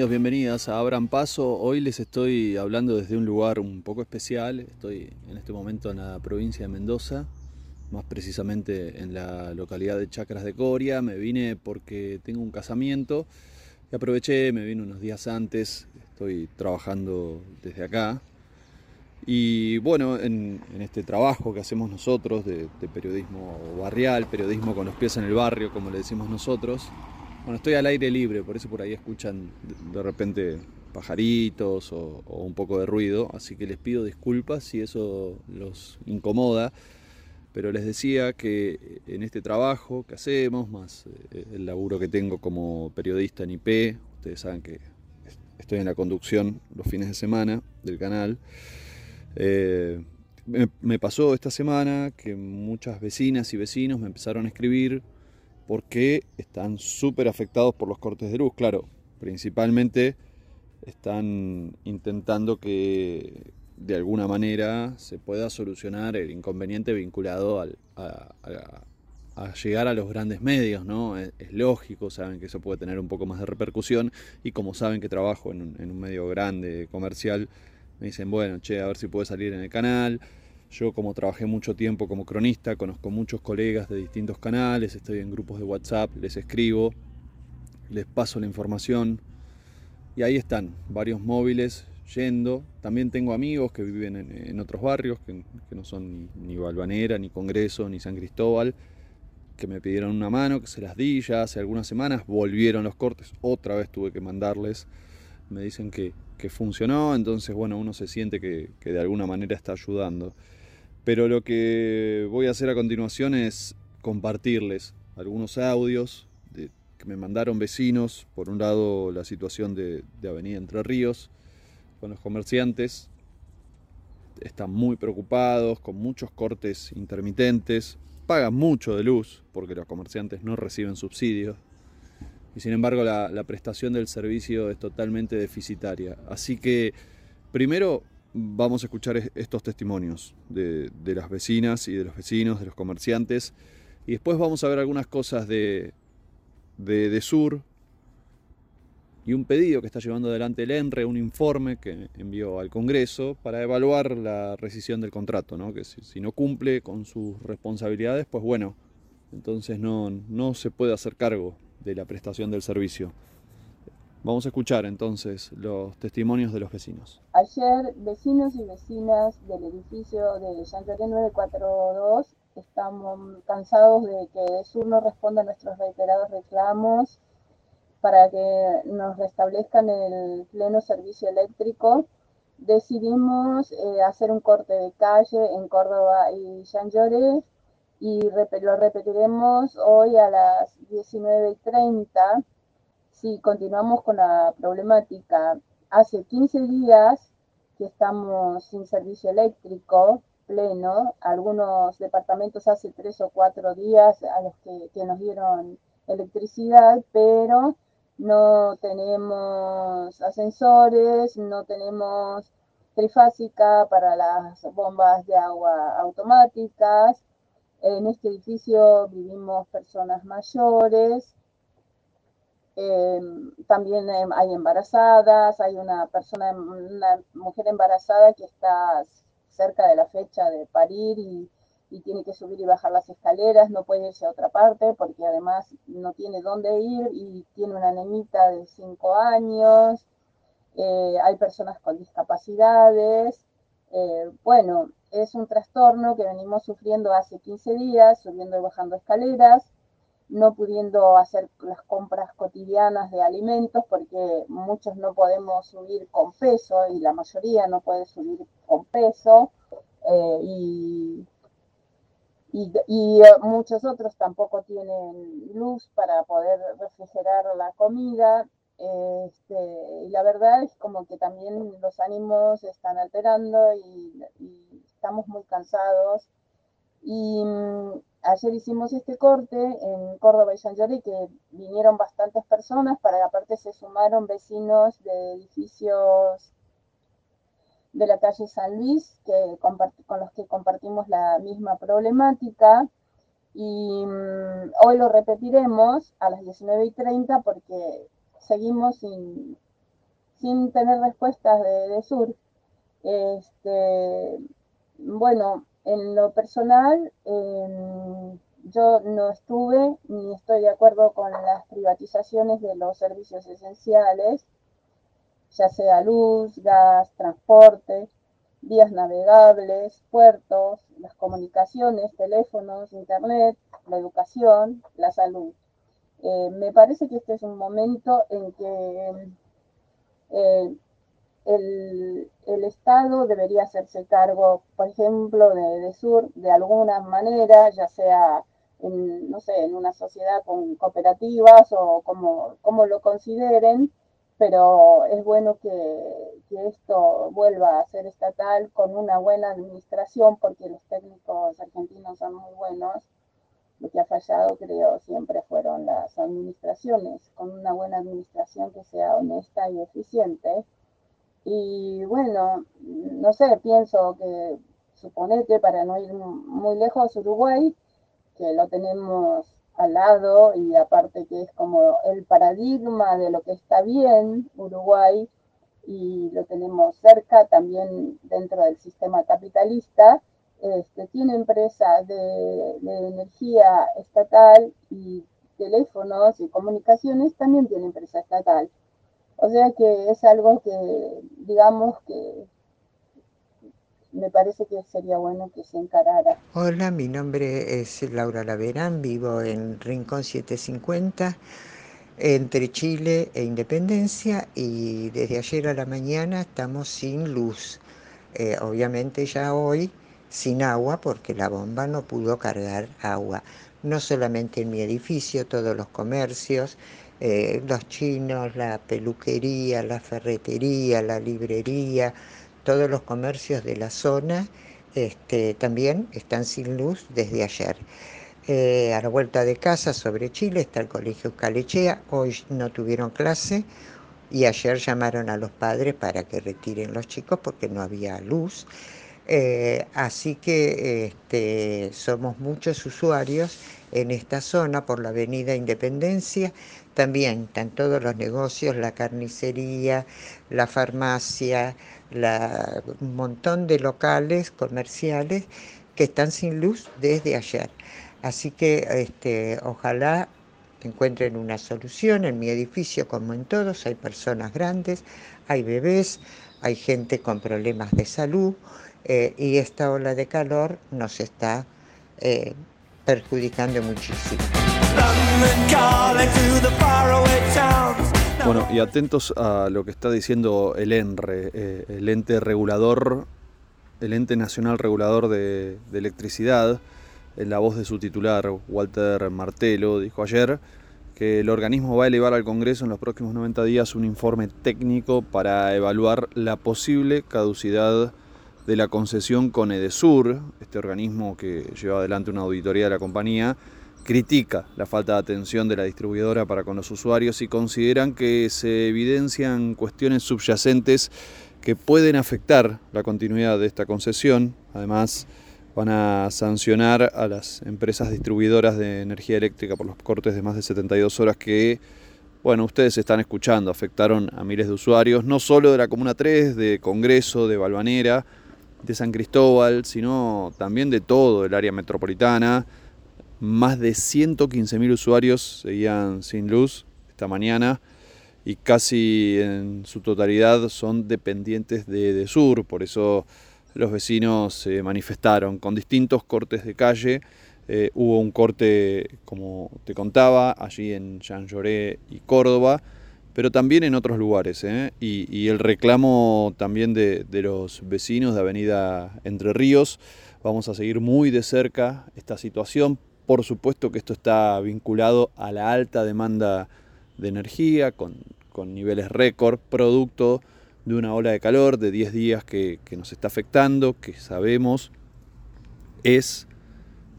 Bienvenidos, bienvenidas a Abran Paso. Hoy les estoy hablando desde un lugar un poco especial. Estoy en este momento en la provincia de Mendoza, más precisamente en la localidad de Chacras de Coria. Me vine porque tengo un casamiento y aproveché, me vine unos días antes. Estoy trabajando desde acá. Y bueno, en, este trabajo que hacemos nosotros de periodismo barrial, periodismo con los pies en el barrio, como le decimos nosotros, bueno, estoy al aire libre, por eso por ahí escuchan de repente pajaritos o, un poco de ruido, así que les pido disculpas si eso los incomoda, pero les decía que en este trabajo que hacemos, más eh, el laburo que tengo como periodista en IP, ustedes saben que estoy en la conducción los fines de semana del canal, eh, me pasó esta semana que muchas vecinas y vecinos me empezaron a escribir porque están súper afectados por los cortes de luz. Claro, principalmente están intentando que de alguna manera se pueda solucionar el inconveniente vinculado a, llegar a los grandes medios, ¿no? Es, lógico, saben que eso puede tener un poco más de repercusión y como saben que trabajo en un, en un medio grande, comercial, me dicen, bueno, che, a ver si puede salir en el canal, yo como trabajé mucho tiempo como cronista, conozco muchos colegas de distintos canales, estoy en grupos de WhatsApp, les escribo, les paso la información y ahí están, varios móviles yendo. También tengo amigos que viven en, otros barrios, que, no son ni Balvanera, ni Congreso, ni San Cristóbal, que me pidieron una mano, que se las di ya hace algunas semanas, volvieron los cortes, otra vez tuve que mandarles, me dicen que, funcionó, entonces bueno, uno se siente que, que de alguna manera está ayudando. Pero lo que voy a hacer a continuación es compartirles algunos audios que me mandaron vecinos. Por un lado, la situación de, Avenida Entre Ríos con los comerciantes. Están muy preocupados, con muchos cortes intermitentes. Pagan mucho de luz porque los comerciantes no reciben subsidios. Y sin embargo la, la prestación del servicio es totalmente deficitaria. Así que primero vamos a escuchar estos testimonios de, las vecinas y de los vecinos, de los comerciantes, y después vamos a ver algunas cosas de, de, Sur y un pedido que está llevando adelante el ENRE, un informe que envió al Congreso para evaluar la rescisión del contrato, ¿no? que si, no cumple con sus responsabilidades, pues bueno, entonces no, no se puede hacer cargo de la prestación del servicio. Vamos a escuchar entonces los testimonios de los vecinos. Ayer, vecinos y vecinas del edificio de Chancaré 942 estamos cansados de que Sur no responda a nuestros reiterados reclamos para que nos restablezcan el pleno servicio eléctrico. Decidimos eh, hacer un corte de calle en Córdoba y Chanllore y lo repetiremos hoy a las 19.30 si continuamos con la problemática, hace 15 días que estamos sin servicio eléctrico pleno, algunos departamentos hace 3 o 4 días a los que, nos dieron electricidad, pero no tenemos ascensores, no tenemos trifásica para las bombas de agua automáticas. En este edificio vivimos personas mayores, Em, también em, hay embarazadas, hay una persona, una mujer embarazada que está cerca de la fecha de parir y, tiene que subir y bajar las escaleras, no puede irse a otra parte porque además no tiene dónde ir y tiene una nenita de 5 años, eh, hay personas con discapacidades. Eh, bueno, es un trastorno que venimos sufriendo hace 15 días, subiendo y bajando escaleras no pudiendo hacer las compras cotidianas de alimentos porque muchos no podemos subir con peso y la mayoría no puede subir con peso eh, y, y, muchos otros tampoco tienen luz para poder refrigerar la comida. Este, y la verdad es como que también los ánimos se están alterando y, y estamos muy cansados. Y ayer hicimos este corte en Córdoba y San Jordi, que vinieron bastantes personas, para aparte se sumaron vecinos de edificios de la calle San Luis, que con los que compartimos la misma problemática. Y mm, hoy lo repetiremos a las 19 y 30 porque seguimos sin, sin tener respuestas de, Sur. Este, bueno, en lo personal, em, yo no estuve ni estoy de acuerdo con las privatizaciones de los servicios esenciales, ya sea luz, gas, transporte, vías navegables, puertos, las comunicaciones, teléfonos, internet, la educación, la salud. Eh, me parece que este es un momento en que eh, el, Estado debería hacerse cargo, por ejemplo, de, Sur de alguna manera, ya sea en, una sociedad con cooperativas o como, como lo consideren, pero es bueno que, que, esto vuelva a ser estatal con una buena administración, porque los técnicos argentinos son muy buenos lo que ha fallado, creo, siempre fueron las administraciones, con una buena administración que sea honesta y eficiente. Y bueno, no sé, pienso que, suponete, para no ir muy lejos, Uruguay, que lo tenemos al lado y aparte que es como el paradigma de lo que está bien, Uruguay, y lo tenemos cerca también dentro del sistema capitalista, este, tiene empresas de, energía estatal y teléfonos y comunicaciones también tiene empresa estatal. O sea que es algo que, digamos que me parece que sería bueno que se encarara. Hola, mi nombre es Laura Laverán, vivo en Rincón 750, entre Chile e Independencia, y desde ayer a la mañana estamos sin luz. Eh, obviamente ya hoy sin agua porque la bomba no pudo cargar agua. No solamente en mi edificio, todos los comercios, eh, los chinos, la peluquería, la ferretería, la librería, todos los comercios de la zona este, también están sin luz desde ayer. Eh, a la vuelta de casa sobre Chile está el Colegio Calechea, hoy no tuvieron clase y ayer llamaron a los padres para que retiren los chicos porque no había luz. Eh, así que este, somos muchos usuarios en esta zona por la avenida Independencia. También están todos los negocios, la carnicería, la farmacia, un montón de locales comerciales que están sin luz desde ayer. Así que este, ojalá encuentren una solución. En mi edificio, como en todos, hay personas grandes, hay bebés, hay gente con problemas de salud eh, y esta ola de calor nos está eh, perjudicando muchísimo. Bueno, y atentos a lo que está diciendo el ENRE, eh, el ente regulador, el ente nacional regulador de, de electricidad, en la voz de su titular, Walter Martelo, dijo ayer que el organismo va a elevar al Congreso en los próximos 90 días un informe técnico para evaluar la posible caducidad de la concesión con Edesur, este organismo que lleva adelante una auditoría de la compañía, critica la falta de atención de la distribuidora para con los usuarios y consideran que se evidencian cuestiones subyacentes que pueden afectar la continuidad de esta concesión. Además, van a sancionar a las empresas distribuidoras de energía eléctrica por los cortes de más de 72 horas que, bueno, ustedes están escuchando, afectaron a miles de usuarios, no solo de la Comuna 3, de Congreso, de Balvanera, de San Cristóbal, sino también de todo el área metropolitana. Más de 115.000 usuarios seguían sin luz esta mañana y casi en su totalidad son dependientes de, Sur, por eso los vecinos se manifestaron con distintos cortes de calle. Eh, hubo un corte, como te contaba, allí en Jean Lloré y Córdoba, pero también en otros lugares. ¿eh? Y, el reclamo también de, los vecinos de Avenida Entre Ríos. Vamos a seguir muy de cerca esta situación. Por supuesto que esto está vinculado a la alta demanda de energía, con, niveles récord, producto de una ola de calor de 10 días que, que nos está afectando, que sabemos es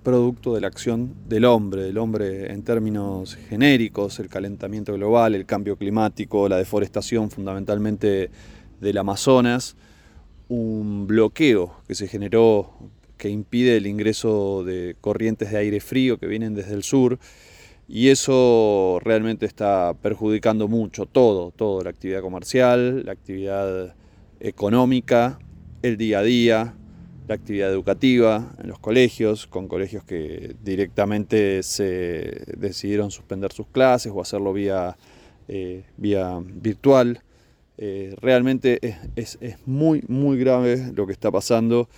producto de la acción del hombre, del hombre en términos genéricos, el calentamiento global, el cambio climático, la deforestación fundamentalmente del Amazonas, un bloqueo que se generó que impide el ingreso de corrientes de aire frío que vienen desde el sur y eso realmente está perjudicando mucho todo, todo, la actividad comercial, la actividad económica, el día a día, actividad educativa en los colegios, con colegios que directamente se decidieron suspender sus clases o hacerlo vía, eh, vía virtual. Eh, realmente es, muy, muy grave lo que está pasando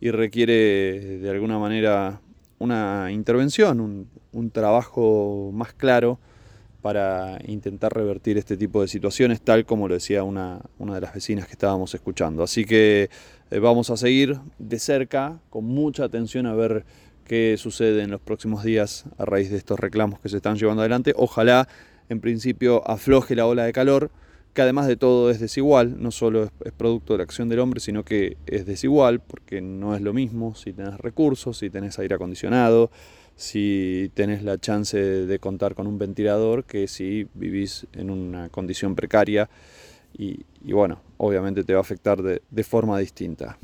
y requiere de alguna manera una intervención, un, trabajo más claro para intentar revertir este tipo de situaciones, tal como lo decía una, una de las vecinas que estábamos escuchando. Así que eh, vamos a seguir de cerca, con mucha atención a ver qué sucede en los próximos días a raíz de estos reclamos que se están llevando adelante. Ojalá, en principio, afloje la ola de calor que además de todo es desigual, no solo es, producto de la acción del hombre, sino que es desigual porque no es lo mismo si tenés recursos, si tenés aire acondicionado, si tenés la chance de contar con un ventilador, que si vivís en una condición precaria y, bueno, obviamente te va a afectar de forma distinta.